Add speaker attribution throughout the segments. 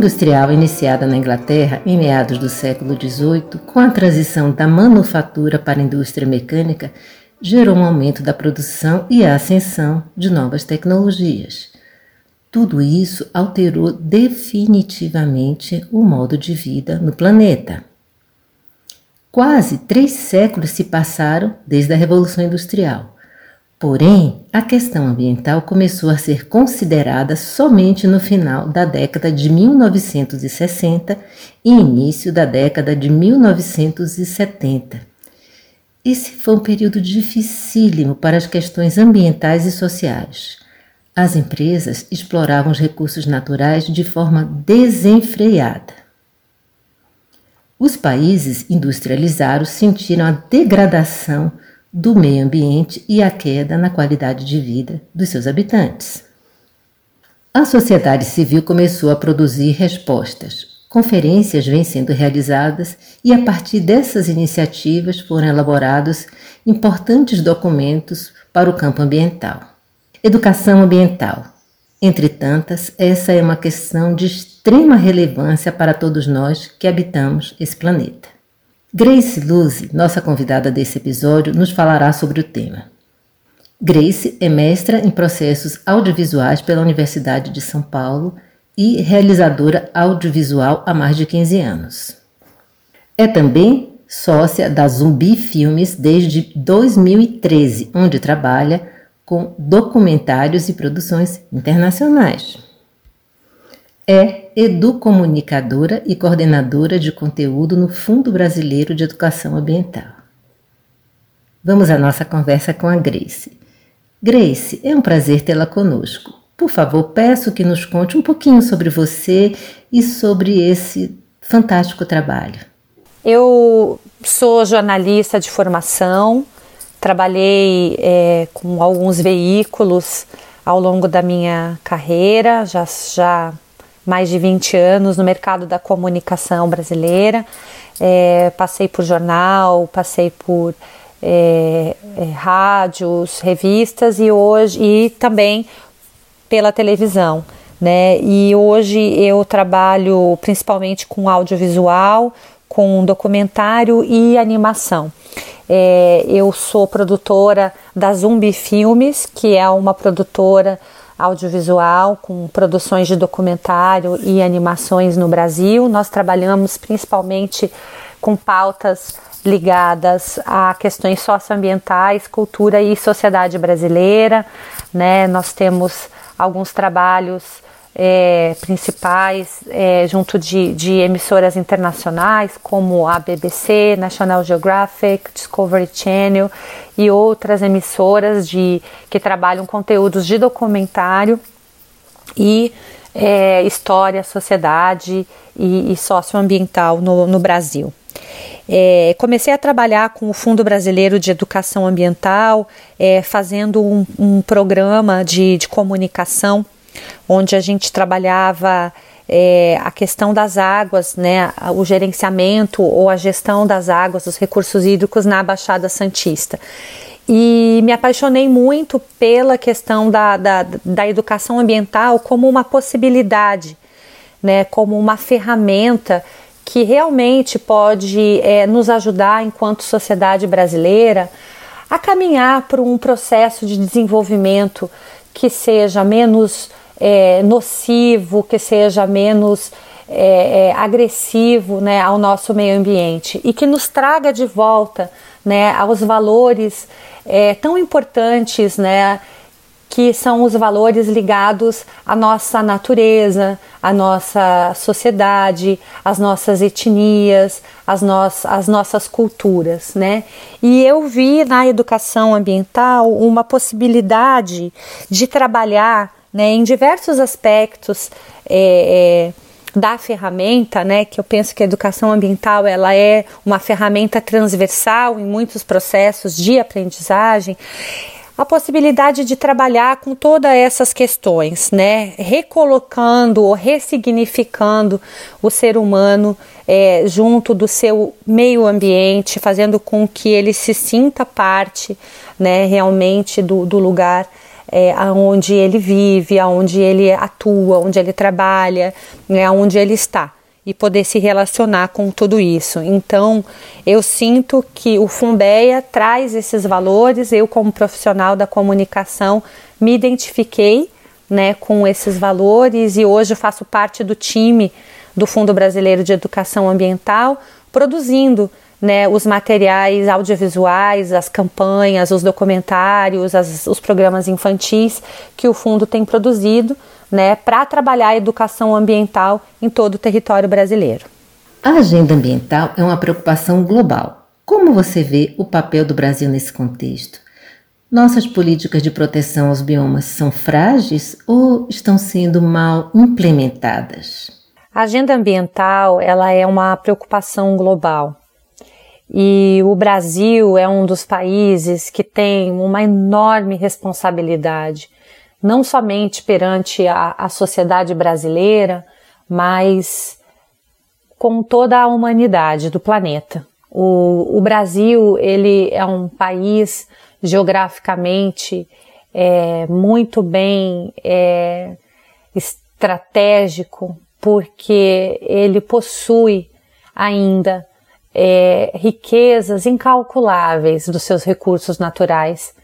Speaker 1: Industrial, iniciada na Inglaterra em meados do século XVIII, com a transição da manufatura para a indústria mecânica, gerou um aumento da produção e a ascensão de novas tecnologias. Tudo isso alterou definitivamente o modo de vida no planeta. Quase três séculos se passaram desde a Revolução Industrial. Porém, a questão ambiental começou a ser considerada somente no final da década de 1960 e início da década de 1970. Esse foi um período dificílimo para as questões ambientais e sociais. As empresas exploravam os recursos naturais de forma desenfreada. Os países industrializados sentiram a degradação do meio ambiente e a queda na qualidade de vida dos seus habitantes. A sociedade civil começou a produzir respostas. Conferências vêm sendo realizadas e, a partir dessas iniciativas, foram elaborados importantes documentos para o campo ambiental. Educação ambiental. Entre tantas, essa é uma questão de extrema relevância para todos nós que habitamos esse planeta. Grace Luzi, nossa convidada desse episódio, nos falará sobre o tema. Grace é mestra em processos audiovisuais pela Universidade de São Paulo e realizadora audiovisual há mais de 15 anos. É também sócia da Zumbi Filmes desde 2013, onde trabalha com documentários e produções internacionais. É educomunicadora e coordenadora de conteúdo no Fundo Brasileiro de Educação Ambiental. Vamos à nossa conversa com a Grace. Grace, é um prazer tê-la conosco. Por favor, peço que nos conte um pouquinho sobre você e sobre esse fantástico trabalho.
Speaker 2: Eu sou jornalista de formação, trabalhei é, com alguns veículos ao longo da minha carreira, já, já mais de 20 anos no mercado da comunicação brasileira. É, passei por jornal, passei por é, é, rádios, revistas e hoje e também pela televisão. Né? E hoje eu trabalho principalmente com audiovisual, com documentário e animação. É, eu sou produtora da Zumbi Filmes, que é uma produtora audiovisual, com produções de documentário e animações no Brasil. Nós trabalhamos principalmente com pautas ligadas a questões socioambientais, cultura e sociedade brasileira. Né? Nós temos alguns trabalhos é, principais é, junto de, de, emissoras internacionais como a BBC, National Geographic, Discovery Channel e outras emissoras de, que trabalham conteúdos de documentário e é, história, sociedade e, e socioambiental no, no Brasil. É, comecei a trabalhar com o Fundo Brasileiro de Educação Ambiental, é, fazendo um, um programa de, de comunicação onde a gente trabalhava é, a questão das águas, né, o gerenciamento ou a gestão das águas, dos recursos hídricos na Baixada Santista. E me apaixonei muito pela questão da, da, da educação ambiental como uma possibilidade, né, como uma ferramenta que realmente pode é, nos ajudar, enquanto sociedade brasileira, a caminhar para um processo de desenvolvimento que seja menos é, nocivo, que seja menos é, é, agressivo né, ao nosso meio ambiente e que nos traga de volta né, aos valores é, tão importantes né, que são os valores ligados à nossa natureza, à nossa sociedade, às nossas etnias, às, no às nossas culturas, né? E eu vi na educação ambiental uma possibilidade de trabalhar né, em diversos aspectos é, é, da ferramenta, né, que eu penso que a educação ambiental ela é uma ferramenta transversal em muitos processos de aprendizagem, a possibilidade de trabalhar com todas essas questões, né, recolocando ou ressignificando o ser humano é, junto do seu meio ambiente, fazendo com que ele se sinta parte, né, realmente do, do lugar é, aonde ele vive, aonde ele atua, onde ele trabalha, né, aonde ele está e poder se relacionar com tudo isso. Então, eu sinto que o Fumbeia traz esses valores. Eu, como profissional da comunicação, me identifiquei né, com esses valores e hoje faço parte do time do Fundo Brasileiro de Educação Ambiental, produzindo né, os materiais audiovisuais, as campanhas, os documentários, as, os programas infantis que o fundo tem produzido né, para trabalhar a educação ambiental em todo o território brasileiro.
Speaker 1: A agenda ambiental é uma preocupação global. Como você vê o papel do Brasil nesse contexto? Nossas políticas de proteção aos biomas são frágeis ou estão sendo mal implementadas?
Speaker 2: A agenda ambiental ela é uma preocupação global e o Brasil é um dos países que tem uma enorme responsabilidade, não somente perante a, a sociedade brasileira, mas com toda a humanidade do planeta. O, o Brasil ele é um país geograficamente é, muito bem é, estratégico, porque ele possui ainda é, riquezas incalculáveis dos seus recursos naturais.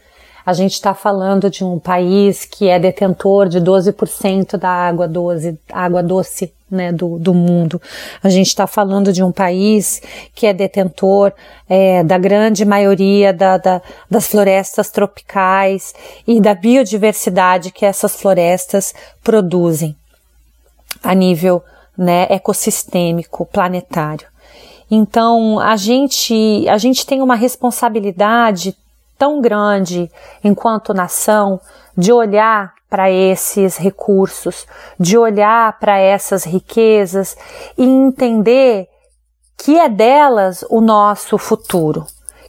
Speaker 2: A gente está falando de um país que é detentor de 12% da água doce, água doce né, do, do mundo. A gente está falando de um país que é detentor é, da grande maioria da, da, das florestas tropicais e da biodiversidade que essas florestas produzem a nível né, ecossistêmico planetário. Então, a gente, a gente tem uma responsabilidade tão grande enquanto nação de olhar para esses recursos, de olhar para essas riquezas e entender que é delas o nosso futuro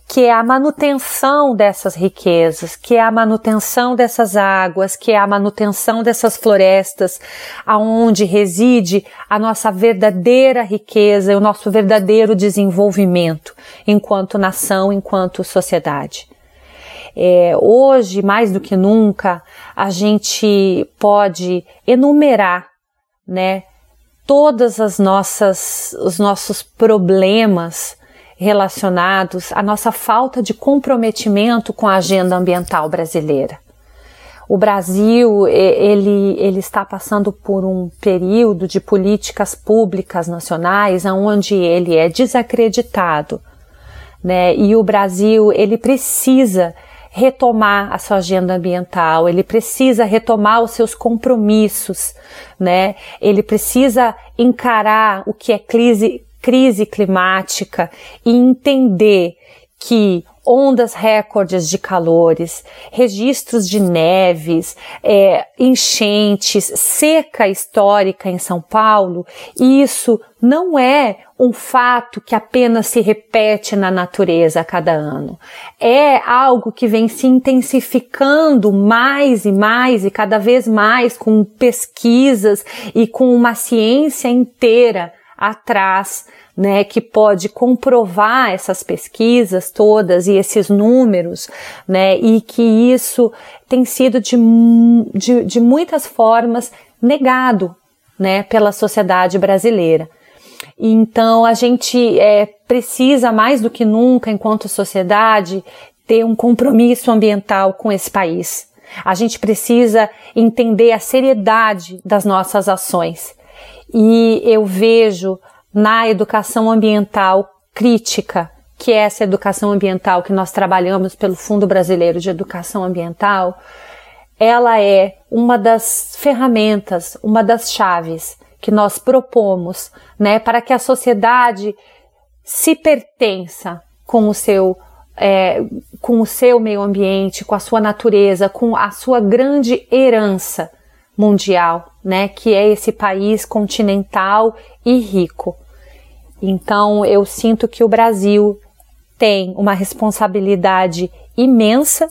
Speaker 2: que é a manutenção dessas riquezas, que é a manutenção dessas águas, que é a manutenção dessas florestas, aonde reside a nossa verdadeira riqueza o nosso verdadeiro desenvolvimento enquanto nação, enquanto sociedade. É, hoje, mais do que nunca, a gente pode enumerar, né, todas as nossas, os nossos problemas relacionados à nossa falta de comprometimento com a agenda ambiental brasileira. O Brasil ele, ele está passando por um período de políticas públicas nacionais onde ele é desacreditado, né? E o Brasil ele precisa retomar a sua agenda ambiental, ele precisa retomar os seus compromissos, né? Ele precisa encarar o que é crise, crise climática e entender que ondas recordes de calores, registros de neves, é, enchentes, seca histórica em São Paulo, isso não é um fato que apenas se repete na natureza a cada ano. É algo que vem se intensificando mais e mais e cada vez mais com pesquisas e com uma ciência inteira atrás né, que pode comprovar essas pesquisas todas e esses números, né, e que isso tem sido de, de, de muitas formas negado, né, pela sociedade brasileira. Então a gente é, precisa mais do que nunca, enquanto sociedade, ter um compromisso ambiental com esse país. A gente precisa entender a seriedade das nossas ações. E eu vejo na educação ambiental crítica, que é essa educação ambiental que nós trabalhamos pelo Fundo Brasileiro de Educação Ambiental, ela é uma das ferramentas, uma das chaves que nós propomos, né, para que a sociedade se pertença com o seu é, com o seu meio ambiente, com a sua natureza, com a sua grande herança mundial, né, que é esse país continental e rico. Então, eu sinto que o Brasil tem uma responsabilidade imensa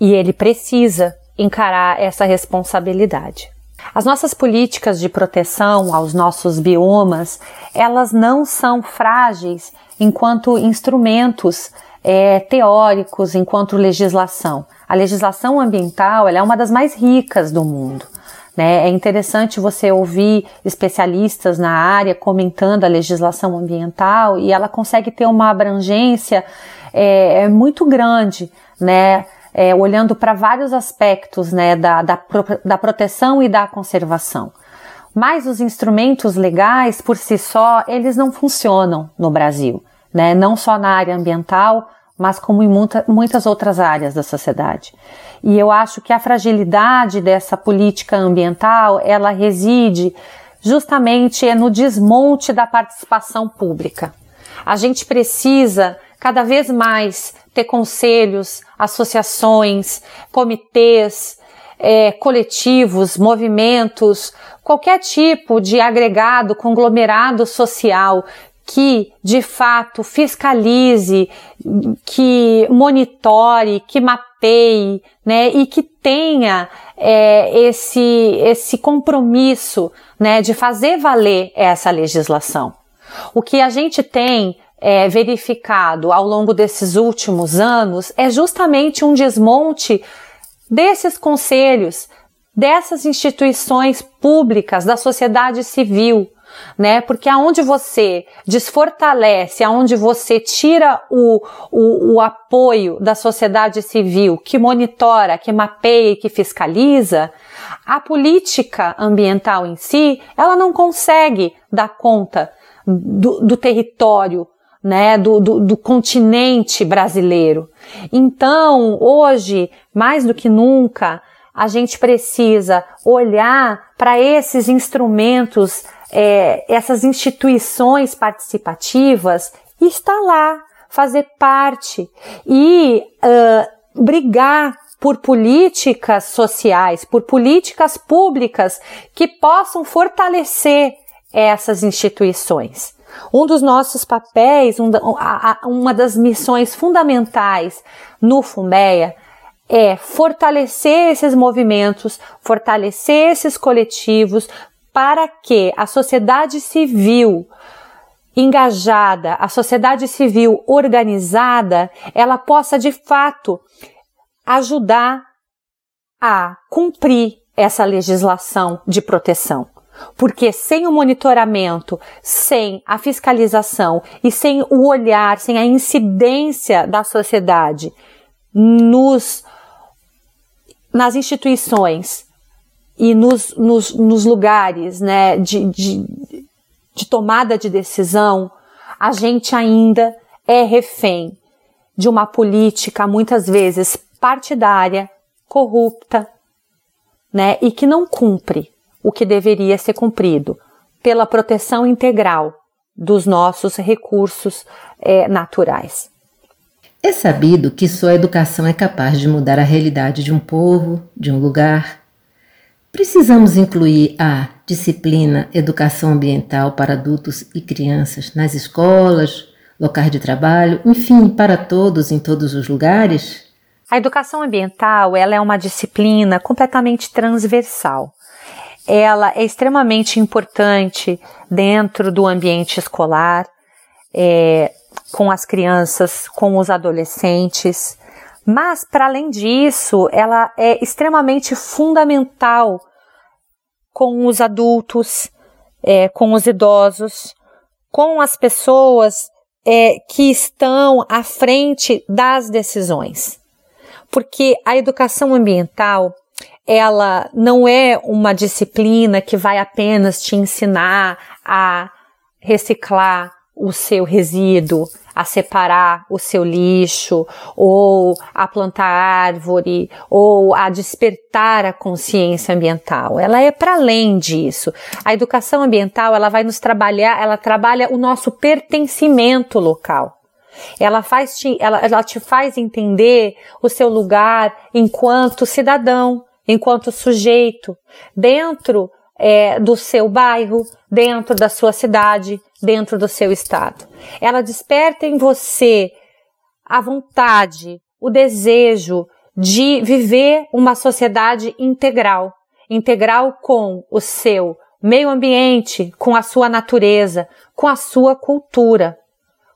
Speaker 2: e ele precisa encarar essa responsabilidade. As nossas políticas de proteção aos nossos biomas, elas não são frágeis enquanto instrumentos é, teóricos, enquanto legislação. A legislação ambiental é uma das mais ricas do mundo. Né? É interessante você ouvir especialistas na área comentando a legislação ambiental e ela consegue ter uma abrangência é, é muito grande, né? É, olhando para vários aspectos né, da, da, da proteção e da conservação. Mas os instrumentos legais, por si só, eles não funcionam no Brasil, né? não só na área ambiental, mas como em muita, muitas outras áreas da sociedade. E eu acho que a fragilidade dessa política ambiental, ela reside justamente no desmonte da participação pública. A gente precisa cada vez mais ter conselhos, associações, comitês, é, coletivos, movimentos, qualquer tipo de agregado, conglomerado social que de fato fiscalize, que monitore, que mapeie, né, e que tenha é, esse esse compromisso, né, de fazer valer essa legislação. O que a gente tem é, verificado ao longo desses últimos anos é justamente um desmonte desses conselhos, dessas instituições públicas da sociedade civil, né? Porque aonde você desfortalece, aonde você tira o, o, o apoio da sociedade civil que monitora, que mapeia e que fiscaliza, a política ambiental em si, ela não consegue dar conta do, do território né, do, do, do, continente brasileiro. Então, hoje, mais do que nunca, a gente precisa olhar para esses instrumentos é, essas instituições participativas e lá, fazer parte e uh, brigar por políticas sociais, por políticas públicas que possam fortalecer essas instituições. Um dos nossos papéis, um, uma das missões fundamentais no FUMEA é fortalecer esses movimentos, fortalecer esses coletivos, para que a sociedade civil engajada, a sociedade civil organizada, ela possa de fato ajudar a cumprir essa legislação de proteção. Porque sem o monitoramento, sem a fiscalização e sem o olhar, sem a incidência da sociedade nos nas instituições e nos, nos, nos lugares né, de, de, de tomada de decisão, a gente ainda é refém de uma política muitas vezes partidária, corrupta, né, e que não cumpre o que deveria ser cumprido pela proteção integral dos nossos recursos é, naturais.
Speaker 1: É sabido que só a educação é capaz de mudar a realidade de um povo, de um lugar. Precisamos incluir a disciplina Educação Ambiental para adultos e crianças nas escolas, locais de trabalho, enfim, para todos em todos os lugares?
Speaker 2: A educação ambiental ela é uma disciplina completamente transversal. Ela é extremamente importante dentro do ambiente escolar, é, com as crianças, com os adolescentes, mas para além disso, ela é extremamente fundamental com os adultos, é, com os idosos, com as pessoas é, que estão à frente das decisões. Porque a educação ambiental, ela não é uma disciplina que vai apenas te ensinar a reciclar o seu resíduo, a separar o seu lixo, ou a plantar árvore, ou a despertar a consciência ambiental. Ela é para além disso. A educação ambiental, ela vai nos trabalhar, ela trabalha o nosso pertencimento local. Ela faz te, ela, ela te faz entender o seu lugar enquanto cidadão, enquanto sujeito, dentro é, do seu bairro, dentro da sua cidade, dentro do seu estado. Ela desperta em você a vontade, o desejo de viver uma sociedade integral, integral com o seu meio ambiente, com a sua natureza, com a sua cultura,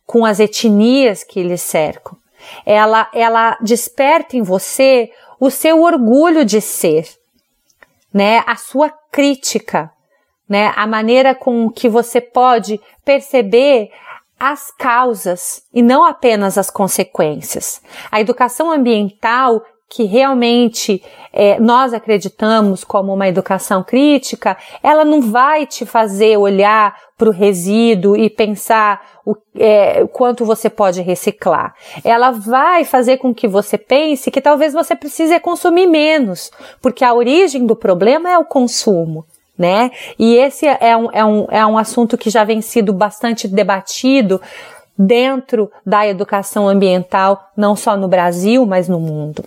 Speaker 2: com as etnias que lhe cercam. Ela, ela desperta em você o seu orgulho de ser, né? A sua crítica, né? A maneira com que você pode perceber as causas e não apenas as consequências. A educação ambiental que realmente é, nós acreditamos como uma educação crítica, ela não vai te fazer olhar para o resíduo e pensar o é, quanto você pode reciclar. Ela vai fazer com que você pense que talvez você precise consumir menos, porque a origem do problema é o consumo né? E esse é um, é um, é um assunto que já vem sido bastante debatido dentro da educação ambiental, não só no Brasil, mas no mundo.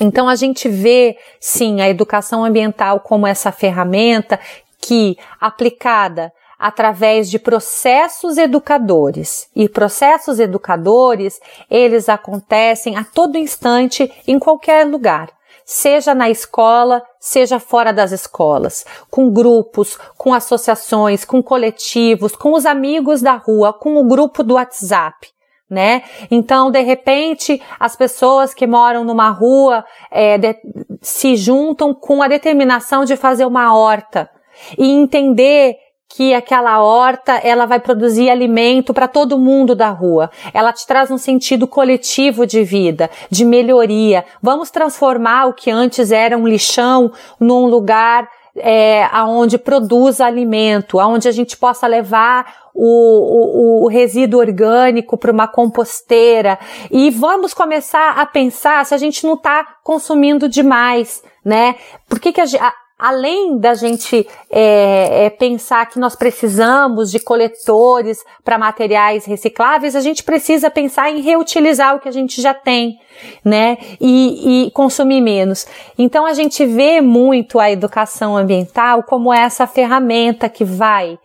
Speaker 2: Então a gente vê, sim, a educação ambiental como essa ferramenta que, aplicada através de processos educadores. E processos educadores, eles acontecem a todo instante em qualquer lugar seja na escola, seja fora das escolas, com grupos, com associações, com coletivos, com os amigos da rua, com o grupo do WhatsApp. Né? Então, de repente, as pessoas que moram numa rua é, de, se juntam com a determinação de fazer uma horta e entender que aquela horta ela vai produzir alimento para todo mundo da rua. Ela te traz um sentido coletivo de vida, de melhoria. Vamos transformar o que antes era um lixão num lugar é, aonde produz alimento, aonde a gente possa levar o, o, o resíduo orgânico para uma composteira e vamos começar a pensar se a gente não está consumindo demais, né? Por que, que a, além da gente é, é, pensar que nós precisamos de coletores para materiais recicláveis, a gente precisa pensar em reutilizar o que a gente já tem, né? E, e consumir menos. Então a gente vê muito a educação ambiental como essa ferramenta que vai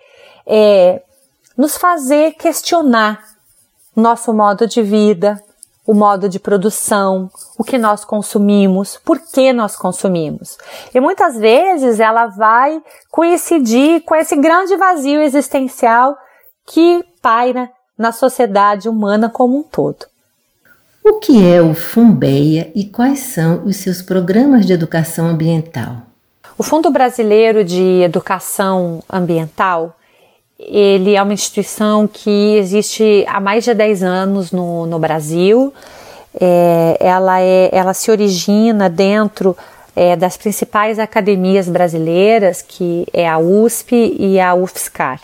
Speaker 2: é, nos fazer questionar nosso modo de vida, o modo de produção, o que nós consumimos, por que nós consumimos. E muitas vezes ela vai coincidir com esse grande vazio existencial que paira na sociedade humana como um todo.
Speaker 1: O que é o Fumbeia e quais são os seus programas de educação ambiental?
Speaker 2: O Fundo Brasileiro de Educação Ambiental ele é uma instituição que existe há mais de 10 anos no, no Brasil. É, ela, é, ela se origina dentro é, das principais academias brasileiras, que é a USP e a UFSCar.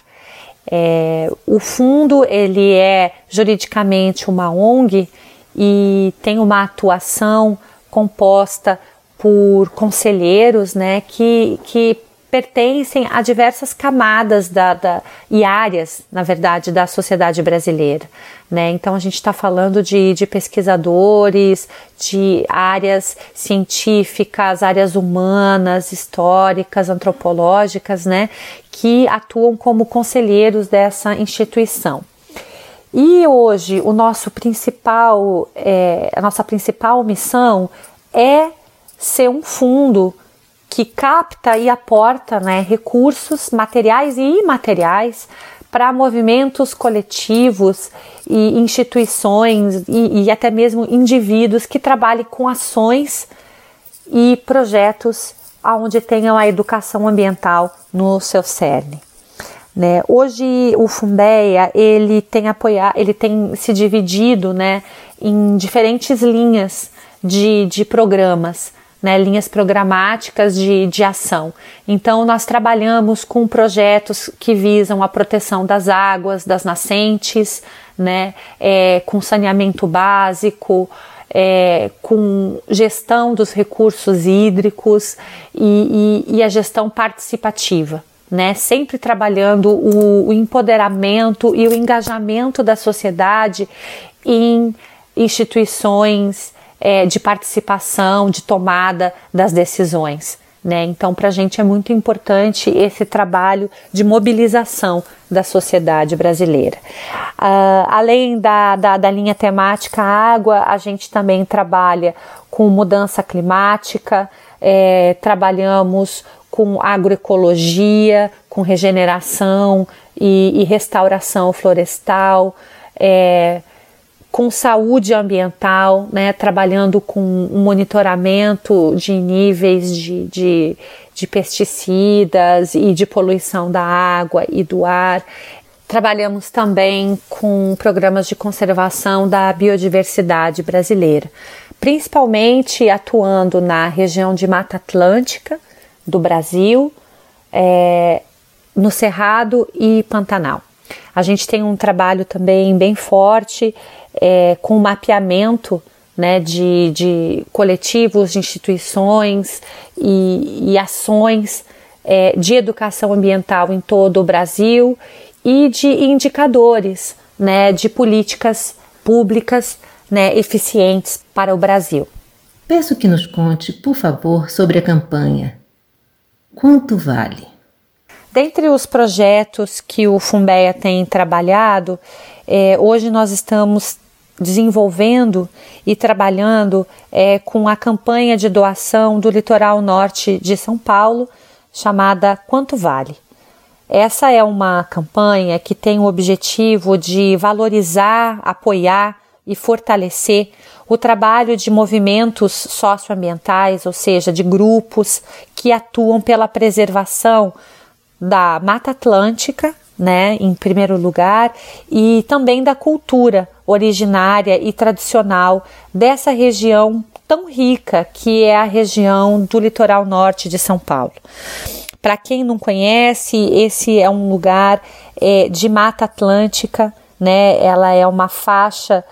Speaker 2: É, o fundo ele é juridicamente uma ONG e tem uma atuação composta por conselheiros né, que, que pertencem a diversas camadas da, da, e áreas, na verdade, da sociedade brasileira. Né? Então, a gente está falando de, de pesquisadores, de áreas científicas, áreas humanas, históricas, antropológicas, né? que atuam como conselheiros dessa instituição. E hoje o nosso principal, é, a nossa principal missão é ser um fundo que capta e aporta né, recursos materiais e imateriais para movimentos coletivos e instituições e, e, até mesmo indivíduos que trabalhem com ações e projetos onde tenham a educação ambiental no seu cerne. Né? Hoje o Fundeia ele tem apoiado, ele tem se dividido né, em diferentes linhas de, de programas né, linhas programáticas de, de ação. Então, nós trabalhamos com projetos que visam a proteção das águas, das nascentes, né, é, com saneamento básico, é, com gestão dos recursos hídricos e, e, e a gestão participativa. Né, sempre trabalhando o, o empoderamento e o engajamento da sociedade em instituições, é, de participação, de tomada das decisões. Né? Então, para a gente é muito importante esse trabalho de mobilização da sociedade brasileira. Uh, além da, da, da, linha temática água, a gente também trabalha com mudança climática, é, trabalhamos com agroecologia, com regeneração e, e restauração florestal. É, com saúde ambiental, né, trabalhando com um monitoramento de níveis de, de, de pesticidas e de poluição da água e do ar. Trabalhamos também com programas de conservação da biodiversidade brasileira, principalmente atuando na região de Mata Atlântica do Brasil, é, no Cerrado e Pantanal. A gente tem um trabalho também bem forte é, com mapeamento né, de, de coletivos, de instituições e, e ações é, de educação ambiental em todo o Brasil e de indicadores né, de políticas públicas né, eficientes para o Brasil.
Speaker 1: Peço que nos conte, por favor, sobre a campanha. Quanto vale?
Speaker 2: Dentre os projetos que o Fumbeia tem trabalhado, é, hoje nós estamos desenvolvendo e trabalhando é, com a campanha de doação do litoral norte de São Paulo, chamada Quanto Vale. Essa é uma campanha que tem o objetivo de valorizar, apoiar e fortalecer o trabalho de movimentos socioambientais, ou seja, de grupos que atuam pela preservação da Mata Atlântica, né, em primeiro lugar, e também da cultura originária e tradicional dessa região tão rica que é a região do litoral norte de São Paulo. Para quem não conhece, esse é um lugar é, de Mata Atlântica, né? Ela é uma faixa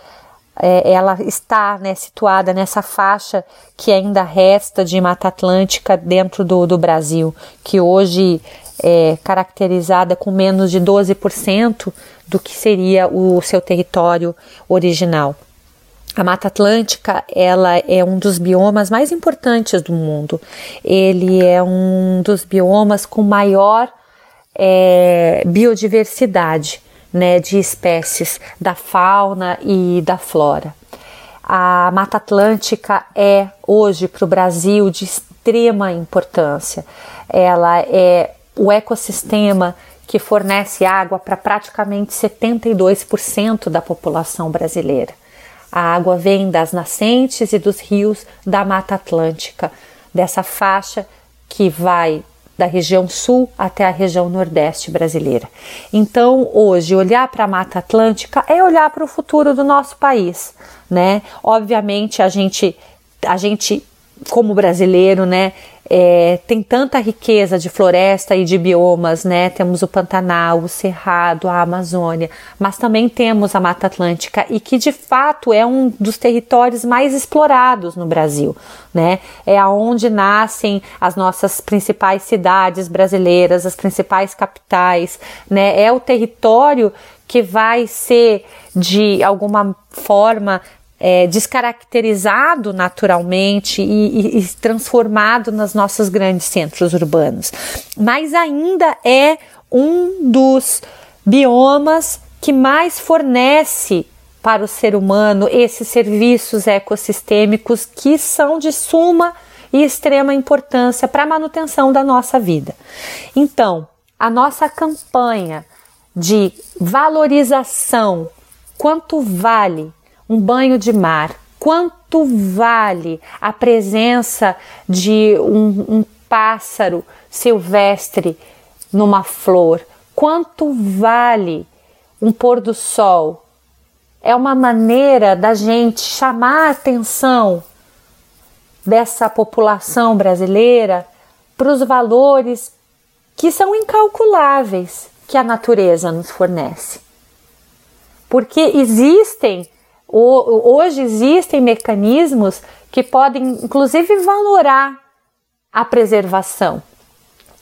Speaker 2: é, ela está né, situada nessa faixa que ainda resta de Mata Atlântica dentro do, do Brasil, que hoje é caracterizada com menos de 12% do que seria o seu território original. A Mata Atlântica ela é um dos biomas mais importantes do mundo. Ele é um dos biomas com maior é, biodiversidade né, de espécies da fauna e da flora. A Mata Atlântica é hoje para o Brasil de extrema importância. Ela é o ecossistema que fornece água para praticamente 72% da população brasileira. A água vem das nascentes e dos rios da Mata Atlântica, dessa faixa que vai da região sul até a região nordeste brasileira. Então, hoje, olhar para a Mata Atlântica é olhar para o futuro do nosso país, né? Obviamente, a gente, a gente como brasileiro, né, é, tem tanta riqueza de floresta e de biomas, né? Temos o Pantanal, o Cerrado, a Amazônia, mas também temos a Mata Atlântica e que de fato é um dos territórios mais explorados no Brasil, né? É aonde nascem as nossas principais cidades brasileiras, as principais capitais, né? É o território que vai ser de alguma forma é, descaracterizado naturalmente e, e, e transformado nos nossos grandes centros urbanos. Mas ainda é um dos biomas que mais fornece para o ser humano esses serviços ecossistêmicos que são de suma e extrema importância para a manutenção da nossa vida. Então, a nossa campanha de valorização, quanto vale um banho de mar, quanto vale a presença de um, um pássaro silvestre numa flor, quanto vale um pôr do sol. É uma maneira da gente chamar a atenção dessa população brasileira para os valores que são incalculáveis que a natureza nos fornece. Porque existem Hoje existem mecanismos que podem, inclusive, valorar a preservação.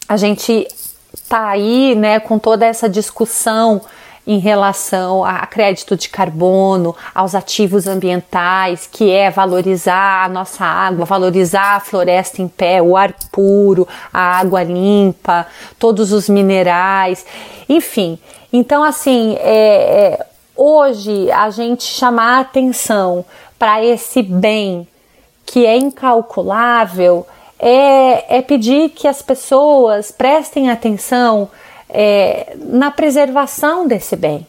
Speaker 2: A gente está aí né, com toda essa discussão em relação a crédito de carbono, aos ativos ambientais, que é valorizar a nossa água, valorizar a floresta em pé, o ar puro, a água limpa, todos os minerais, enfim. Então, assim, é, é Hoje, a gente chamar atenção para esse bem que é incalculável é, é, pedir que as pessoas prestem atenção é, na preservação desse bem.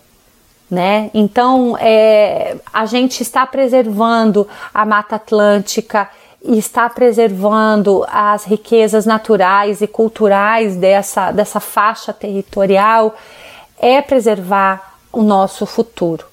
Speaker 2: Né? Então, é, a gente está preservando a Mata Atlântica está preservando as riquezas naturais e culturais dessa, dessa faixa territorial, é preservar o nosso futuro,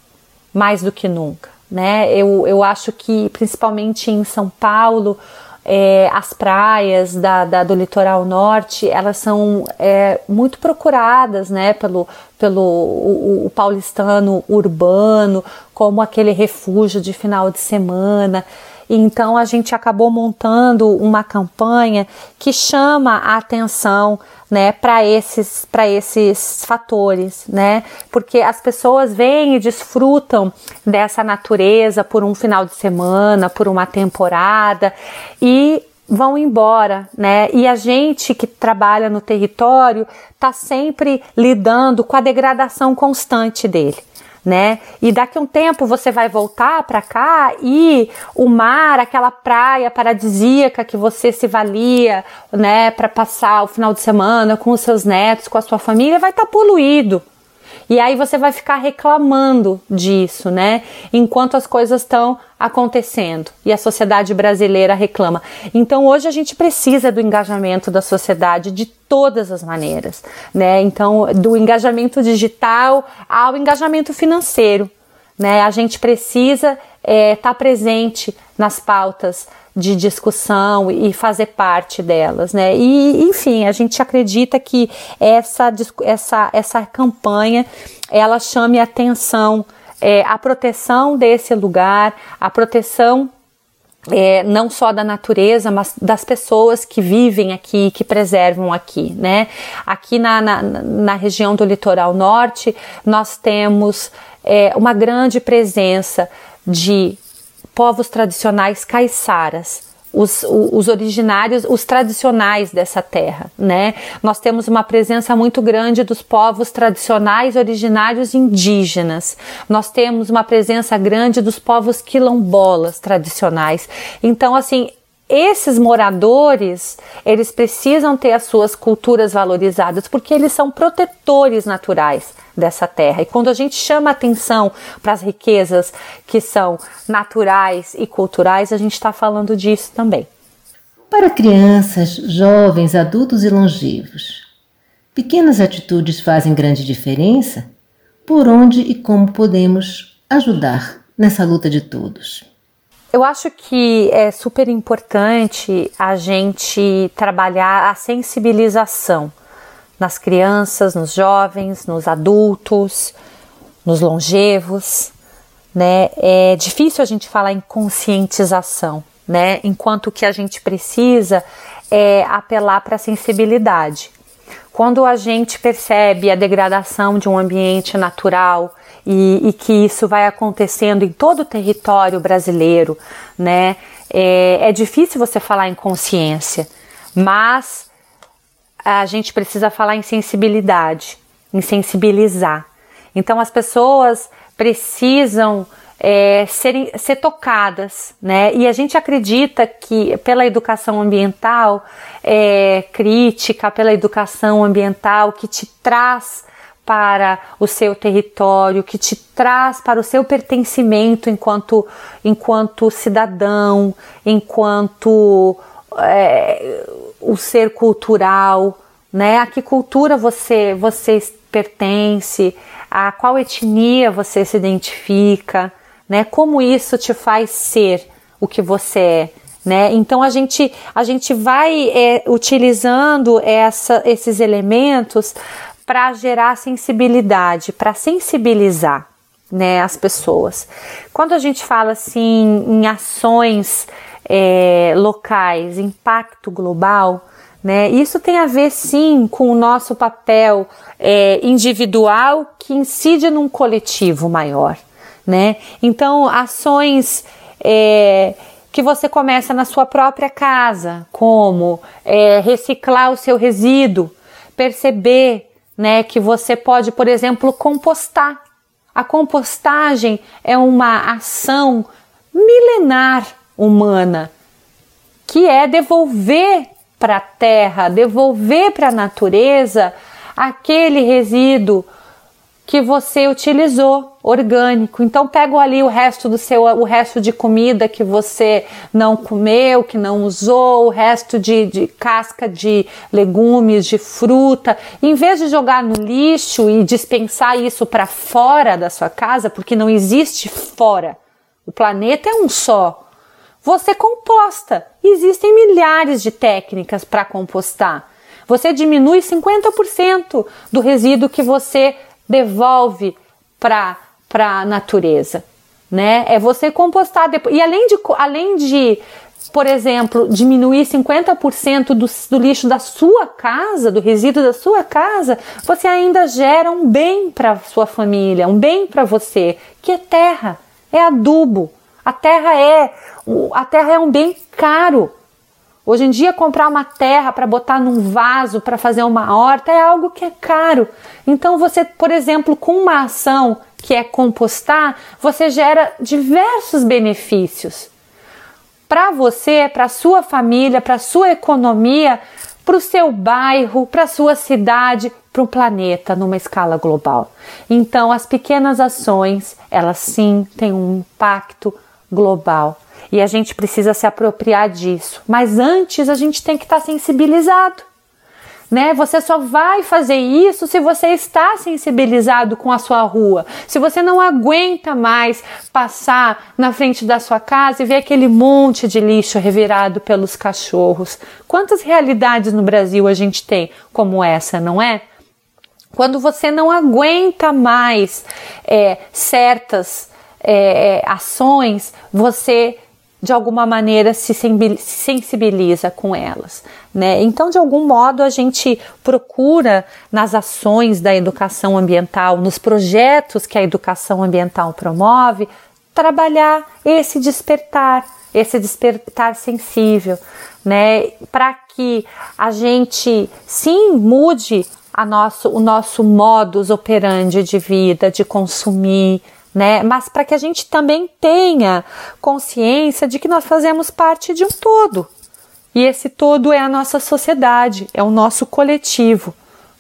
Speaker 2: mais do que nunca. Né? Eu, eu acho que, principalmente em São Paulo, é, as praias da, da, do litoral norte elas são é, muito procuradas né, pelo, pelo o, o paulistano urbano como aquele refúgio de final de semana. Então a gente acabou montando uma campanha que chama a atenção né, para esses, para esses fatores, né? Porque as pessoas vêm e desfrutam dessa natureza por um final de semana, por uma temporada e vão embora, né? E a gente que trabalha no território está sempre lidando com a degradação constante dele né? E daqui a um tempo você vai voltar para cá e o mar, aquela praia paradisíaca que você se valia, né, para passar o final de semana com os seus netos, com a sua família, vai estar tá poluído. E aí você vai ficar reclamando disso, né? Enquanto as coisas estão acontecendo e a sociedade brasileira reclama. Então hoje a gente precisa do engajamento da sociedade de todas as maneiras, né? Então do engajamento digital ao engajamento financeiro, né? A gente precisa estar é, tá presente nas pautas de discussão e fazer parte delas, né? E enfim, a gente acredita que essa essa essa campanha ela chame atenção é, a proteção desse lugar, a proteção é, não só da natureza, mas das pessoas que vivem aqui, que preservam aqui, né? Aqui na, na, na região do litoral norte, nós temos é, uma grande presença de povos tradicionais caiçaras, os, os originários, os tradicionais dessa terra, né? Nós temos uma presença muito grande dos povos tradicionais originários indígenas. Nós temos uma presença grande dos povos quilombolas tradicionais. Então, assim, esses moradores, eles precisam ter as suas culturas valorizadas porque eles são protetores naturais dessa terra. E quando a gente chama atenção para as riquezas que são naturais e culturais, a gente está falando disso também.
Speaker 1: Para crianças, jovens, adultos e longevos, pequenas atitudes fazem grande diferença? Por onde e como podemos ajudar nessa luta de todos?
Speaker 2: Eu acho que é super importante a gente trabalhar a sensibilização nas crianças, nos jovens, nos adultos, nos longevos, né? É difícil a gente falar em conscientização, né? Enquanto que a gente precisa é apelar para a sensibilidade. Quando a gente percebe a degradação de um ambiente natural e, e que isso vai acontecendo em todo o território brasileiro, né? É, é difícil você falar em consciência, mas a gente precisa falar em sensibilidade, em sensibilizar. Então as pessoas precisam é, serem, ser tocadas, né? E a gente acredita que pela educação ambiental é, crítica, pela educação ambiental que te traz para o seu território, que te traz para o seu pertencimento enquanto, enquanto cidadão, enquanto é, o ser cultural, né? A que cultura você, você pertence, a qual etnia você se identifica, né? Como isso te faz ser o que você é. Né? Então a gente, a gente vai é, utilizando essa, esses elementos para gerar sensibilidade, para sensibilizar né, as pessoas. Quando a gente fala assim em ações é, locais, impacto global, né, isso tem a ver sim com o nosso papel é, individual que incide num coletivo maior. Né? Então, ações é, que você começa na sua própria casa, como é, reciclar o seu resíduo, perceber né, que você pode, por exemplo, compostar. A compostagem é uma ação milenar humana que é devolver para a terra, devolver para a natureza aquele resíduo que você utilizou orgânico. Então pega ali o resto do seu o resto de comida que você não comeu, que não usou, o resto de, de casca de legumes, de fruta, em vez de jogar no lixo e dispensar isso para fora da sua casa, porque não existe fora. O planeta é um só. Você composta. Existem milhares de técnicas para compostar. Você diminui 50% do resíduo que você devolve para a natureza, né? É você compostar depois. E além de, além de por exemplo, diminuir 50% do, do lixo da sua casa, do resíduo da sua casa, você ainda gera um bem para sua família, um bem para você, que é terra, é adubo. A terra é a terra é um bem caro. Hoje em dia, comprar uma terra para botar num vaso para fazer uma horta é algo que é caro. Então, você, por exemplo, com uma ação que é compostar, você gera diversos benefícios para você, para sua família, para sua economia, para o seu bairro, para a sua cidade, para o planeta numa escala global. Então, as pequenas ações, elas sim têm um impacto global e a gente precisa se apropriar disso. Mas antes a gente tem que estar sensibilizado. Né? Você só vai fazer isso se você está sensibilizado com a sua rua. Se você não aguenta mais passar na frente da sua casa e ver aquele monte de lixo revirado pelos cachorros. Quantas realidades no Brasil a gente tem como essa, não é? Quando você não aguenta mais é, certas é, é ações, você de alguma maneira se sensibiliza com elas, né? Então, de algum modo, a gente procura nas ações da educação ambiental, nos projetos que a educação ambiental promove, trabalhar esse despertar, esse despertar sensível, né? Para que a gente sim mude nosso, o nosso modus operandi de vida, de consumir, né? Mas para que a gente também tenha consciência de que nós fazemos parte de um todo. E esse todo é a nossa sociedade, é o nosso coletivo,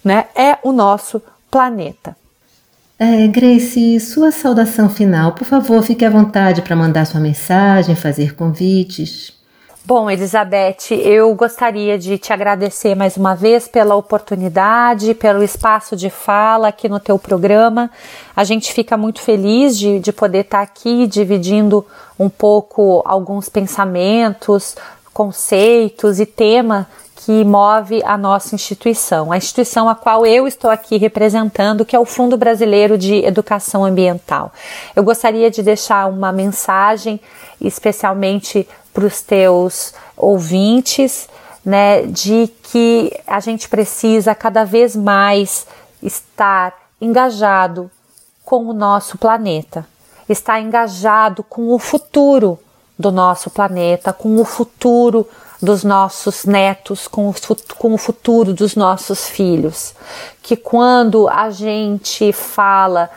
Speaker 2: né? É o nosso planeta.
Speaker 1: É, Grace, sua saudação final, por favor, fique à vontade para mandar sua mensagem, fazer convites.
Speaker 2: Bom, Elizabeth, eu gostaria de te agradecer mais uma vez pela oportunidade, pelo espaço de fala aqui no teu programa. A gente fica muito feliz de, de poder estar aqui dividindo um pouco alguns pensamentos, conceitos e tema que move a nossa instituição, a instituição a qual eu estou aqui representando, que é o Fundo Brasileiro de Educação Ambiental. Eu gostaria de deixar uma mensagem, especialmente para os teus ouvintes, né, de que a gente precisa cada vez mais estar engajado com o nosso planeta, estar engajado com o futuro do nosso planeta, com o futuro dos nossos netos, com o, com o futuro dos nossos filhos. Que quando a gente fala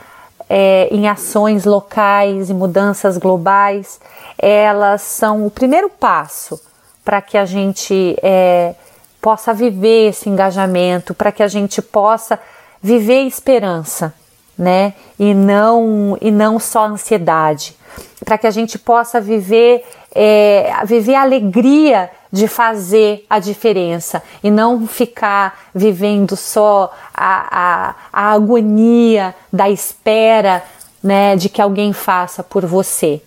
Speaker 2: é, em ações locais e mudanças globais, elas são o primeiro passo para que a gente é, possa viver esse engajamento, para que a gente possa viver esperança, né? E não e não só ansiedade, para que a gente possa viver é, viver a alegria de fazer a diferença e não ficar vivendo só a, a, a agonia da espera né, de que alguém faça por você.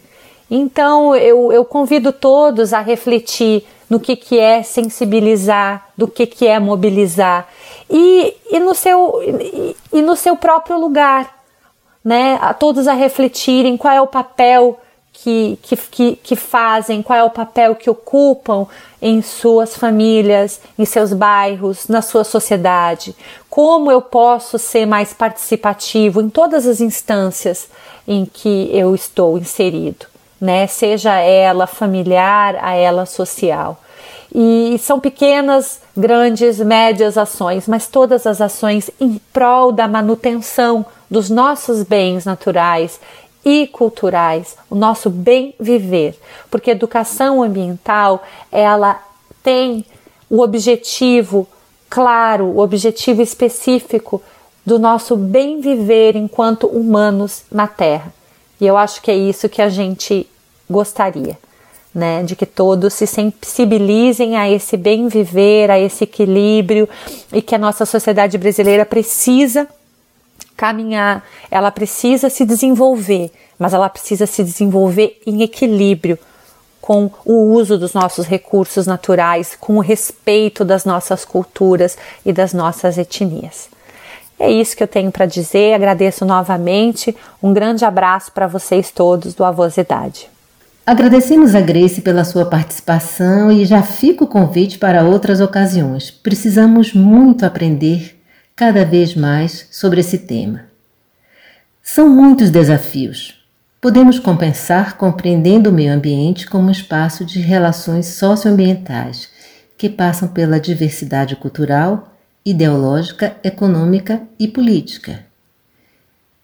Speaker 2: Então eu, eu convido todos a refletir no que, que é sensibilizar, do que, que é mobilizar e, e, no seu, e, e no seu próprio lugar, né? A todos a refletirem qual é o papel que, que, que, fazem, qual é o papel que ocupam em suas famílias, em seus bairros, na sua sociedade. Como eu posso ser mais participativo em todas as instâncias em que eu estou inserido, né? Seja ela familiar, a ela social. E são pequenas, grandes, médias ações, mas todas as ações em prol da manutenção dos nossos bens naturais e culturais, o nosso bem viver, porque educação ambiental ela tem o objetivo claro, o objetivo específico do nosso bem viver enquanto humanos na Terra. E eu acho que é isso que a gente gostaria, né? De que todos se sensibilizem a esse bem viver, a esse equilíbrio e que a nossa sociedade brasileira precisa caminhar, ela precisa se desenvolver, mas ela precisa se desenvolver em equilíbrio com o uso dos nossos recursos naturais, com o respeito das nossas culturas e das nossas etnias. É isso que eu tenho para dizer. Agradeço novamente. Um grande abraço para vocês todos do Avosidade.
Speaker 1: Agradecemos a Grace pela sua participação e já fica o convite para outras ocasiões. Precisamos muito aprender cada vez mais sobre esse tema. São muitos desafios. Podemos compensar compreendendo o meio ambiente como um espaço de relações socioambientais que passam pela diversidade cultural, ideológica, econômica e política.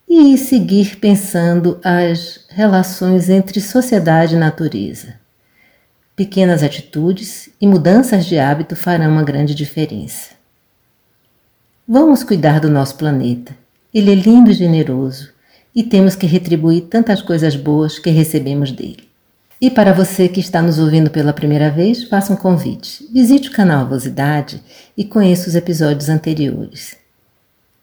Speaker 1: E seguir pensando as relações entre sociedade e natureza. Pequenas atitudes e mudanças de hábito farão uma grande diferença. Vamos cuidar do nosso planeta. Ele é lindo e generoso e temos que retribuir tantas coisas boas que recebemos dele. E para você que está nos ouvindo pela primeira vez, faça um convite. Visite o canal Avosidade e conheça os episódios anteriores.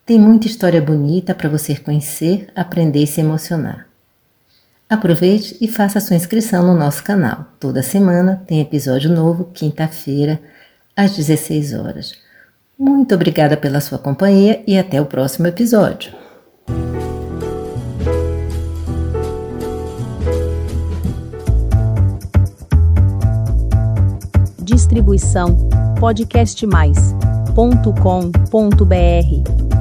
Speaker 1: Tem muita história bonita para você conhecer, aprender e se emocionar. Aproveite e faça sua inscrição no nosso canal. Toda semana tem episódio novo, quinta-feira, às 16 horas. Muito obrigada pela sua companhia e até o próximo episódio.
Speaker 3: Distribuição podcastmais.com.br